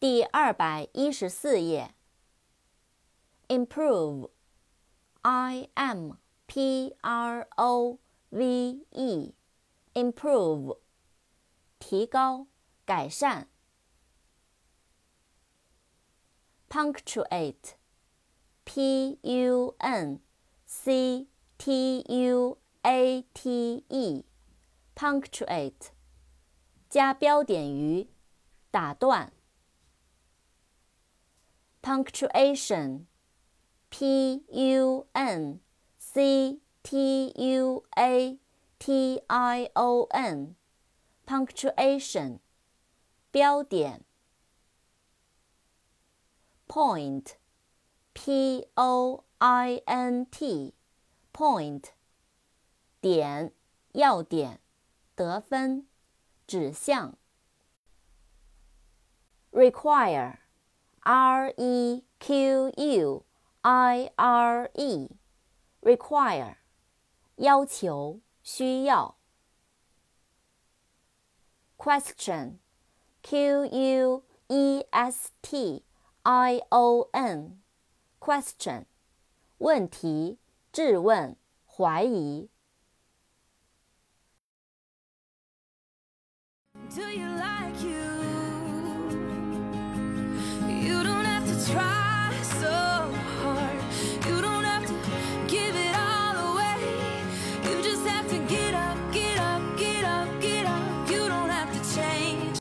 第二百一十四页。improve，i m p r o v e，improve，提高、改善。punctuate，p u n c t u a t e，punctuate，加标点于，打断。punctuation, p u n c t u a t i o n, punctuation, 标点。point, p o i n t, point, 点，要点，得分，指向。require R E Q U I R E，require，要求，需要。Question，Q U E S T I O N，question，问题，质问，怀疑。Do you like